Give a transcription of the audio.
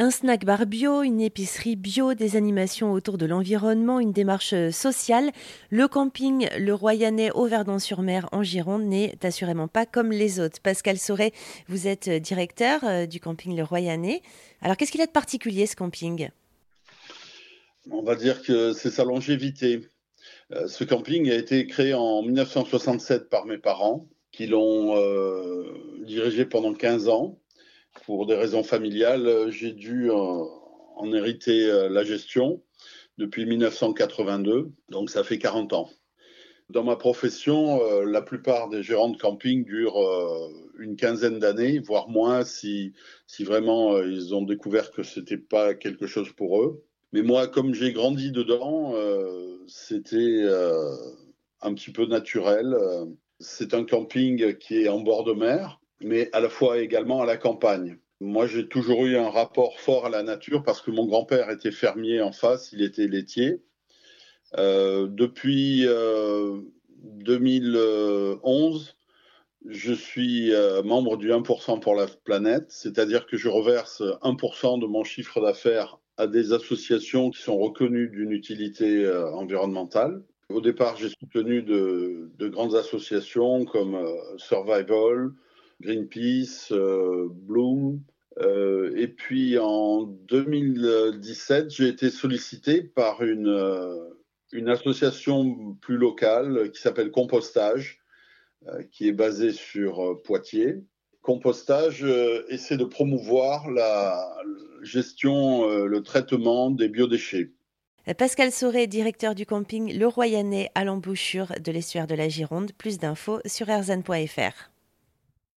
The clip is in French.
Un snack bar bio, une épicerie bio, des animations autour de l'environnement, une démarche sociale. Le camping Le Royanais au Verdon-sur-Mer en Gironde n'est assurément pas comme les autres. Pascal Sauret, vous êtes directeur euh, du camping Le Royanais. Alors qu'est-ce qu'il a de particulier ce camping? On va dire que c'est sa longévité. Euh, ce camping a été créé en 1967 par mes parents qui l'ont euh, dirigé pendant 15 ans pour des raisons familiales, euh, j'ai dû en, hériter euh, la gestion depuis 1982, donc ça fait 40 ans. Dans ma profession, euh, la plupart des gérants de camping durent une quinzaine d'années, voire moins si vraiment ils ont découvert que ce n'était pas quelque chose pour eux. Mais moi, comme j'ai grandi dedans, c'était un petit peu naturel. C'est un camping qui est en bord de mer, mais à la fois également à la campagne. Moi, j'ai toujours eu un rapport fort à la nature parce que mon grand-père était fermier en face, il était laitier. Euh, depuis 2011, euh, je suis euh, membre du 1% pour la planète, c'est-à-dire que je reverse 1% de mon chiffre d'affaires à des associations qui sont reconnues d'une utilité environnementale. Au départ, j'ai soutenu de, de, grandes associations comme Survival, Greenpeace, euh, Bloom. Euh, et puis en 2017, j'ai été sollicité par une, euh, une association plus locale qui s'appelle Compostage, qui est basée sur Poitiers. Compostage essaie de promouvoir la gestion, le traitement des biodéchets. Pascal Sauret, directeur du camping Le Royanais à l'embouchure de l'estuaire de la Gironde. Plus d'infos sur erzan.fr.